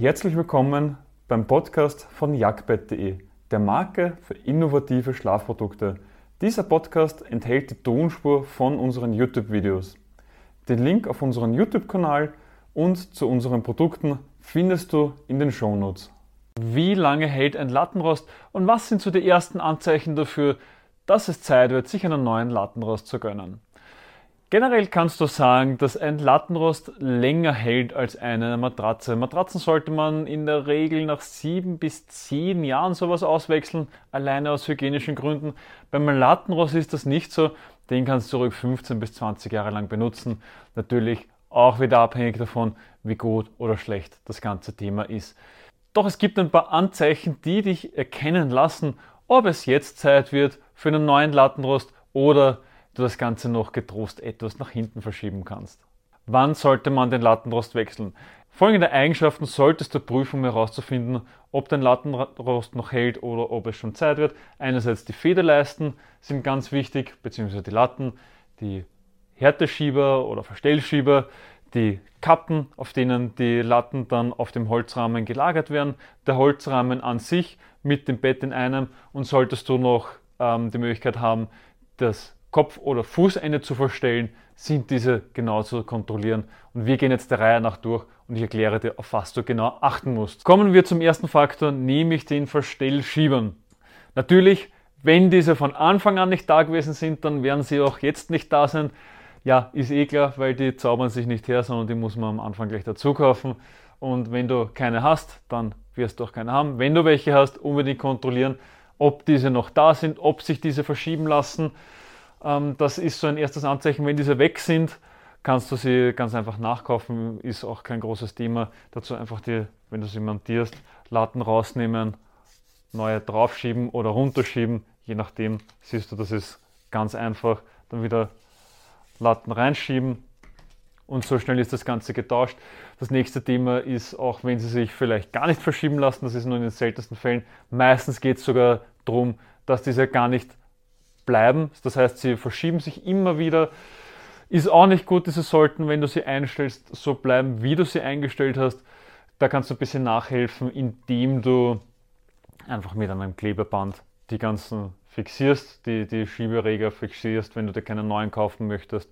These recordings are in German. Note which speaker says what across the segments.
Speaker 1: Herzlich willkommen beim Podcast von jagdbett.de, der Marke für innovative Schlafprodukte. Dieser Podcast enthält die Tonspur von unseren YouTube-Videos. Den Link auf unseren YouTube-Kanal und zu unseren Produkten findest du in den Shownotes. Wie lange hält ein Lattenrost und was sind so die ersten Anzeichen dafür, dass es Zeit wird, sich einen neuen Lattenrost zu gönnen? Generell kannst du sagen, dass ein Lattenrost länger hält als eine Matratze. Matratzen sollte man in der Regel nach sieben bis zehn Jahren sowas auswechseln, alleine aus hygienischen Gründen. Beim Lattenrost ist das nicht so. Den kannst du ruhig 15 bis 20 Jahre lang benutzen. Natürlich auch wieder abhängig davon, wie gut oder schlecht das ganze Thema ist. Doch es gibt ein paar Anzeichen, die dich erkennen lassen, ob es jetzt Zeit wird für einen neuen Lattenrost oder du das Ganze noch getrost etwas nach hinten verschieben kannst. Wann sollte man den Lattenrost wechseln? Folgende Eigenschaften solltest du prüfen, um herauszufinden, ob dein Lattenrost noch hält oder ob es schon Zeit wird. Einerseits die Federleisten sind ganz wichtig, beziehungsweise die Latten, die Härteschieber oder Verstellschieber, die Kappen, auf denen die Latten dann auf dem Holzrahmen gelagert werden, der Holzrahmen an sich mit dem Bett in einem und solltest du noch ähm, die Möglichkeit haben, das Kopf- oder Fußende zu verstellen, sind diese genau zu kontrollieren. Und wir gehen jetzt der Reihe nach durch und ich erkläre dir, auf was du genau achten musst. Kommen wir zum ersten Faktor, nämlich den Verstellschiebern. Natürlich, wenn diese von Anfang an nicht da gewesen sind, dann werden sie auch jetzt nicht da sein. Ja, ist eh klar, weil die zaubern sich nicht her, sondern die muss man am Anfang gleich dazu kaufen. Und wenn du keine hast, dann wirst du auch keine haben. Wenn du welche hast, unbedingt kontrollieren, ob diese noch da sind, ob sich diese verschieben lassen. Ähm, das ist so ein erstes Anzeichen. Wenn diese weg sind, kannst du sie ganz einfach nachkaufen, ist auch kein großes Thema. Dazu einfach die, wenn du sie montierst, Latten rausnehmen, neue draufschieben oder runterschieben, je nachdem, siehst du, das ist ganz einfach. Dann wieder Latten reinschieben und so schnell ist das Ganze getauscht. Das nächste Thema ist auch, wenn sie sich vielleicht gar nicht verschieben lassen, das ist nur in den seltensten Fällen. Meistens geht es sogar darum, dass diese gar nicht bleiben. Das heißt, sie verschieben sich immer wieder. Ist auch nicht gut, diese sollten, wenn du sie einstellst, so bleiben, wie du sie eingestellt hast. Da kannst du ein bisschen nachhelfen, indem du einfach mit einem Klebeband die ganzen fixierst, die, die Schiebereger fixierst, wenn du dir keinen neuen kaufen möchtest.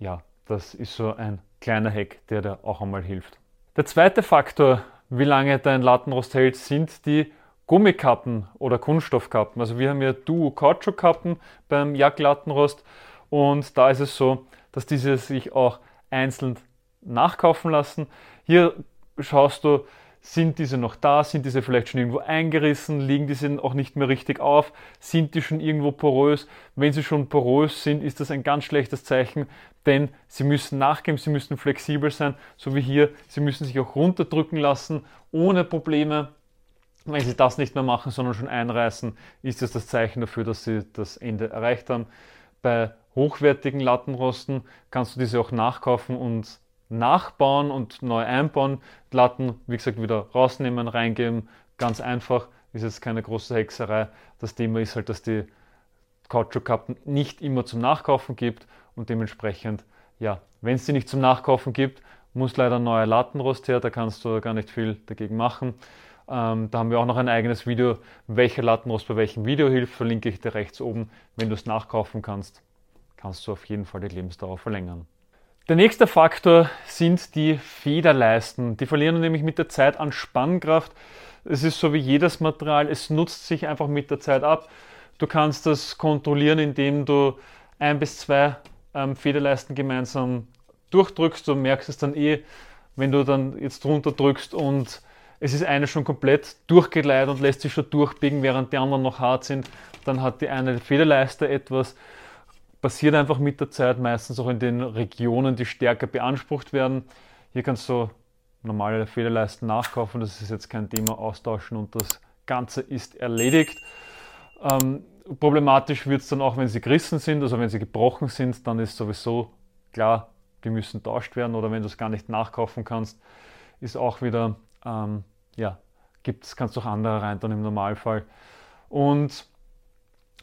Speaker 1: Ja, das ist so ein kleiner Hack, der dir auch einmal hilft. Der zweite Faktor, wie lange dein Lattenrost hält, sind die Gummikappen oder Kunststoffkappen. Also wir haben ja Duo Kautschukkappen beim Jagdlattenrost und da ist es so, dass diese sich auch einzeln nachkaufen lassen. Hier schaust du, sind diese noch da? Sind diese vielleicht schon irgendwo eingerissen? Liegen diese auch nicht mehr richtig auf? Sind die schon irgendwo porös? Wenn sie schon porös sind, ist das ein ganz schlechtes Zeichen, denn sie müssen nachgeben, sie müssen flexibel sein, so wie hier. Sie müssen sich auch runterdrücken lassen, ohne Probleme. Wenn sie das nicht mehr machen, sondern schon einreißen, ist das das Zeichen dafür, dass sie das Ende erreicht haben. Bei hochwertigen Lattenrosten kannst du diese auch nachkaufen und nachbauen und neu einbauen. Latten, wie gesagt, wieder rausnehmen, reingeben. Ganz einfach, ist jetzt keine große Hexerei. Das Thema ist halt, dass die Kautschukkappen nicht immer zum Nachkaufen gibt und dementsprechend, ja, wenn es die nicht zum Nachkaufen gibt, muss leider ein neuer Lattenrost her, da kannst du gar nicht viel dagegen machen. Ähm, da haben wir auch noch ein eigenes Video, welcher Lattenrost bei welchem Video hilft, verlinke ich dir rechts oben. Wenn du es nachkaufen kannst, kannst du auf jeden Fall die Lebensdauer verlängern. Der nächste Faktor sind die Federleisten. Die verlieren nämlich mit der Zeit an Spannkraft. Es ist so wie jedes Material, es nutzt sich einfach mit der Zeit ab. Du kannst das kontrollieren, indem du ein bis zwei ähm, Federleisten gemeinsam durchdrückst. Du merkst es dann eh, wenn du dann jetzt drunter drückst und es ist eine schon komplett durchgeleitet und lässt sich schon durchbiegen, während die anderen noch hart sind. Dann hat die eine Federleiste etwas. Passiert einfach mit der Zeit, meistens auch in den Regionen, die stärker beansprucht werden. Hier kannst du normale Federleisten nachkaufen, das ist jetzt kein Thema, austauschen und das Ganze ist erledigt. Ähm, problematisch wird es dann auch, wenn sie gerissen sind, also wenn sie gebrochen sind, dann ist sowieso klar, die müssen tauscht werden oder wenn du es gar nicht nachkaufen kannst, ist auch wieder ähm, ja, gibt's, kannst du auch andere rein dann im Normalfall. Und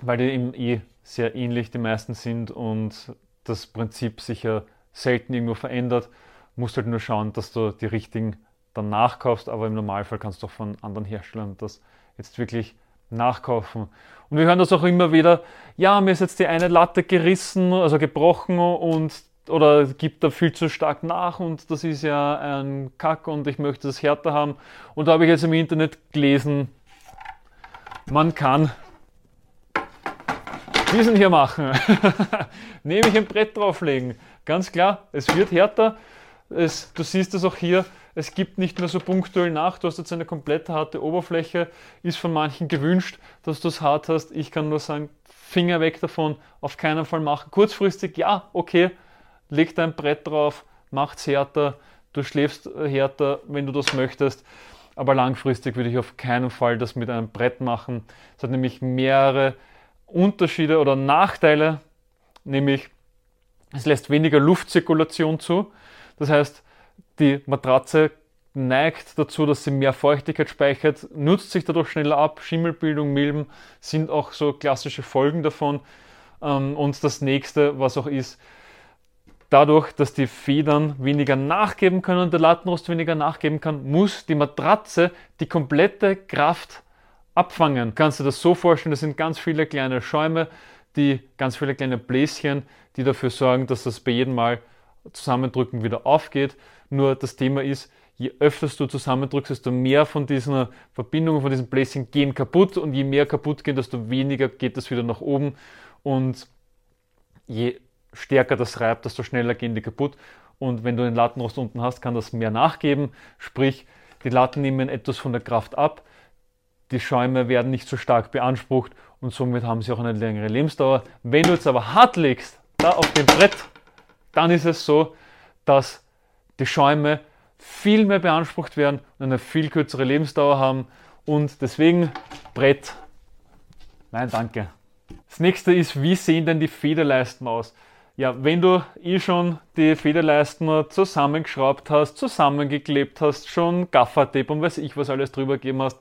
Speaker 1: weil die eben eh sehr ähnlich die meisten sind und das Prinzip sich ja selten irgendwo verändert, musst du halt nur schauen, dass du die richtigen dann nachkaufst, aber im Normalfall kannst du auch von anderen Herstellern das jetzt wirklich nachkaufen. Und wir hören das auch immer wieder, ja, mir ist jetzt die eine Latte gerissen, also gebrochen und oder gibt da viel zu stark nach und das ist ja ein Kack und ich möchte das härter haben. Und da habe ich jetzt im Internet gelesen, man kann diesen hier machen. Nämlich ein Brett drauflegen. Ganz klar, es wird härter. Es, du siehst es auch hier, es gibt nicht mehr so punktuell nach. Du hast jetzt eine komplett harte Oberfläche. Ist von manchen gewünscht, dass du es hart hast. Ich kann nur sagen, Finger weg davon, auf keinen Fall machen. Kurzfristig, ja, okay, leg dein Brett drauf, macht's härter, du schläfst härter, wenn du das möchtest. Aber langfristig würde ich auf keinen Fall das mit einem Brett machen. Es hat nämlich mehrere Unterschiede oder Nachteile, nämlich es lässt weniger Luftzirkulation zu. Das heißt, die Matratze neigt dazu, dass sie mehr Feuchtigkeit speichert, nutzt sich dadurch schneller ab. Schimmelbildung, Milben sind auch so klassische Folgen davon. Ähm, und das nächste, was auch ist, dadurch, dass die Federn weniger nachgeben können und der Lattenrost weniger nachgeben kann, muss die Matratze die komplette Kraft abfangen. Kannst du das so vorstellen, das sind ganz viele kleine Schäume, die ganz viele kleine Bläschen, die dafür sorgen, dass das bei jedem Mal zusammendrücken wieder aufgeht. Nur das Thema ist, je öfter du zusammendrückst, desto mehr von diesen Verbindungen, von diesen Bläschen gehen kaputt und je mehr kaputt gehen, desto weniger geht das wieder nach oben und je stärker das reibt, desto schneller gehen die kaputt. Und wenn du den Lattenrost unten hast, kann das mehr nachgeben, sprich die Latten nehmen etwas von der Kraft ab die Schäume werden nicht so stark beansprucht und somit haben sie auch eine längere Lebensdauer. Wenn du jetzt aber hart legst, da auf dem Brett, dann ist es so, dass die Schäume viel mehr beansprucht werden und eine viel kürzere Lebensdauer haben und deswegen Brett. Nein, danke. Das nächste ist, wie sehen denn die Federleisten aus? Ja, wenn du eh schon die Federleisten zusammengeschraubt hast, zusammengeklebt hast, schon Gaffertape und weiß ich was alles drüber gegeben hast,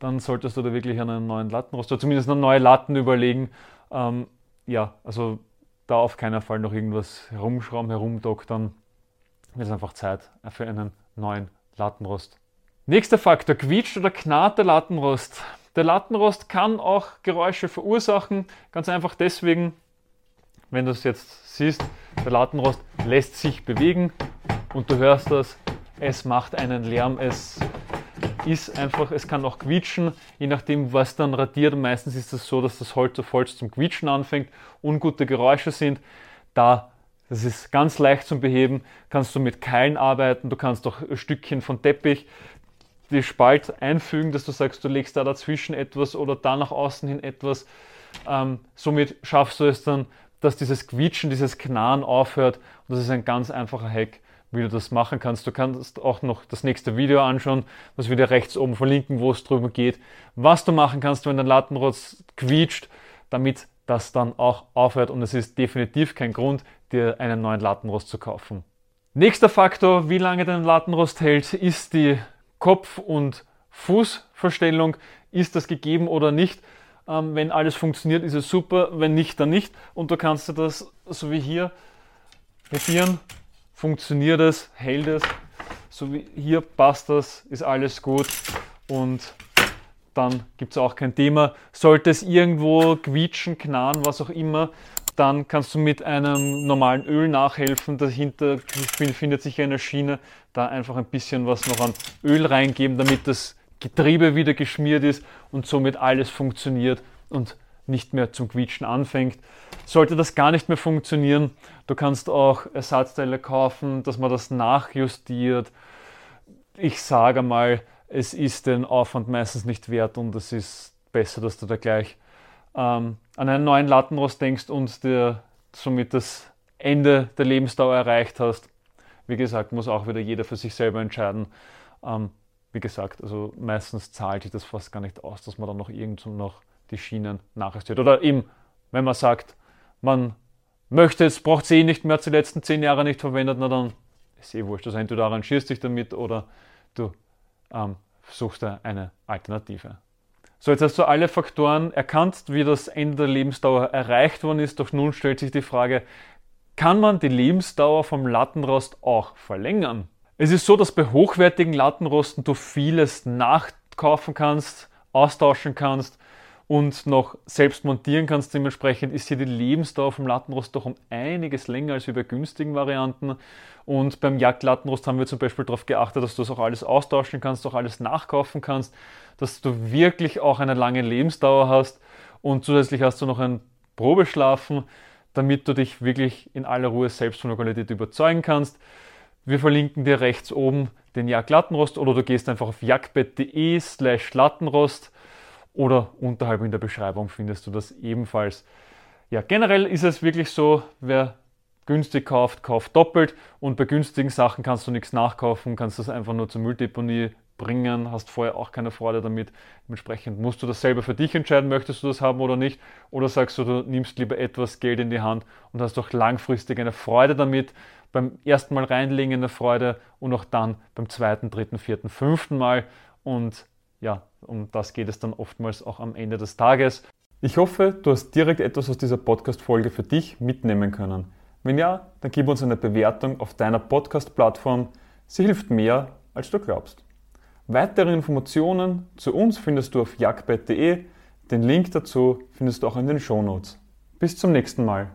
Speaker 1: dann solltest du da wirklich einen neuen Lattenrost oder zumindest eine neue Latten überlegen. Ähm, ja, also da auf keinen Fall noch irgendwas herumschrauben, herumdoktern. Es ist einfach Zeit für einen neuen Lattenrost. Nächster Faktor, quietscht oder knarrt der Lattenrost? Der Lattenrost kann auch Geräusche verursachen, ganz einfach deswegen, wenn du es jetzt siehst, der Lattenrost lässt sich bewegen und du hörst das, es macht einen Lärm, es ist einfach, es kann auch quietschen, je nachdem, was dann radiert. Meistens ist es das so, dass das Holz auf Holz zum Quietschen anfängt, ungute Geräusche sind. Da, das ist ganz leicht zum Beheben, kannst du mit Keilen arbeiten, du kannst auch Stückchen von Teppich die Spalt einfügen, dass du sagst, du legst da dazwischen etwas oder da nach außen hin etwas. Ähm, somit schaffst du es dann, dass dieses Quietschen, dieses Knarren aufhört. Und das ist ein ganz einfacher Hack wie du das machen kannst. Du kannst auch noch das nächste Video anschauen, was wir dir rechts oben verlinken, wo es drüber geht, was du machen kannst, wenn dein Lattenrost quietscht, damit das dann auch aufhört und es ist definitiv kein Grund, dir einen neuen Lattenrost zu kaufen. Nächster Faktor, wie lange dein Lattenrost hält, ist die Kopf- und Fußverstellung. Ist das gegeben oder nicht? Ähm, wenn alles funktioniert, ist es super. Wenn nicht, dann nicht. Und du kannst dir das so wie hier probieren funktioniert es, hält es, so wie hier passt das, ist alles gut und dann gibt es auch kein Thema. Sollte es irgendwo quietschen, knarren, was auch immer, dann kannst du mit einem normalen Öl nachhelfen. Dahinter findet sich eine Schiene, da einfach ein bisschen was noch an Öl reingeben, damit das Getriebe wieder geschmiert ist und somit alles funktioniert und nicht mehr zum Quietschen anfängt. Sollte das gar nicht mehr funktionieren, du kannst auch Ersatzteile kaufen, dass man das nachjustiert. Ich sage mal, es ist den Aufwand meistens nicht wert und es ist besser, dass du da gleich ähm, an einen neuen Lattenrost denkst und dir somit das Ende der Lebensdauer erreicht hast. Wie gesagt, muss auch wieder jeder für sich selber entscheiden. Ähm, wie gesagt, also meistens zahlt sich das fast gar nicht aus, dass man dann noch irgendwo noch die Schienen nachjustiert. Oder eben, wenn man sagt, man möchte es, braucht es eh nicht mehr, die letzten zehn Jahre nicht verwendet, na dann ist eh wurscht. Also entweder arrangierst dich damit oder du ähm, suchst dir eine Alternative. So, jetzt hast du alle Faktoren erkannt, wie das Ende der Lebensdauer erreicht worden ist. Doch nun stellt sich die Frage, kann man die Lebensdauer vom Lattenrost auch verlängern? Es ist so, dass bei hochwertigen Lattenrosten du vieles nachkaufen kannst, austauschen kannst und noch selbst montieren kannst. Dementsprechend ist hier die Lebensdauer vom Lattenrost doch um einiges länger als bei günstigen Varianten. Und beim Jagdlattenrost haben wir zum Beispiel darauf geachtet, dass du das auch alles austauschen kannst, auch alles nachkaufen kannst, dass du wirklich auch eine lange Lebensdauer hast und zusätzlich hast du noch ein Probeschlafen, damit du dich wirklich in aller Ruhe selbst von der Qualität überzeugen kannst. Wir verlinken dir rechts oben den Jagdlattenrost oder du gehst einfach auf jagdbett.de slash Lattenrost oder unterhalb in der Beschreibung findest du das ebenfalls. Ja, generell ist es wirklich so, wer günstig kauft, kauft doppelt und bei günstigen Sachen kannst du nichts nachkaufen, kannst das einfach nur zur Mülldeponie bringen, hast vorher auch keine Freude damit. Dementsprechend musst du das selber für dich entscheiden, möchtest du das haben oder nicht. Oder sagst du, du nimmst lieber etwas Geld in die Hand und hast auch langfristig eine Freude damit. Beim ersten Mal reinlegen eine Freude und auch dann beim zweiten, dritten, vierten, fünften Mal. Und ja, um das geht es dann oftmals auch am Ende des Tages. Ich hoffe, du hast direkt etwas aus dieser Podcast-Folge für dich mitnehmen können. Wenn ja, dann gib uns eine Bewertung auf deiner Podcast-Plattform. Sie hilft mehr, als du glaubst. Weitere Informationen zu uns findest du auf jagdbett.de. Den Link dazu findest du auch in den Shownotes. Bis zum nächsten Mal.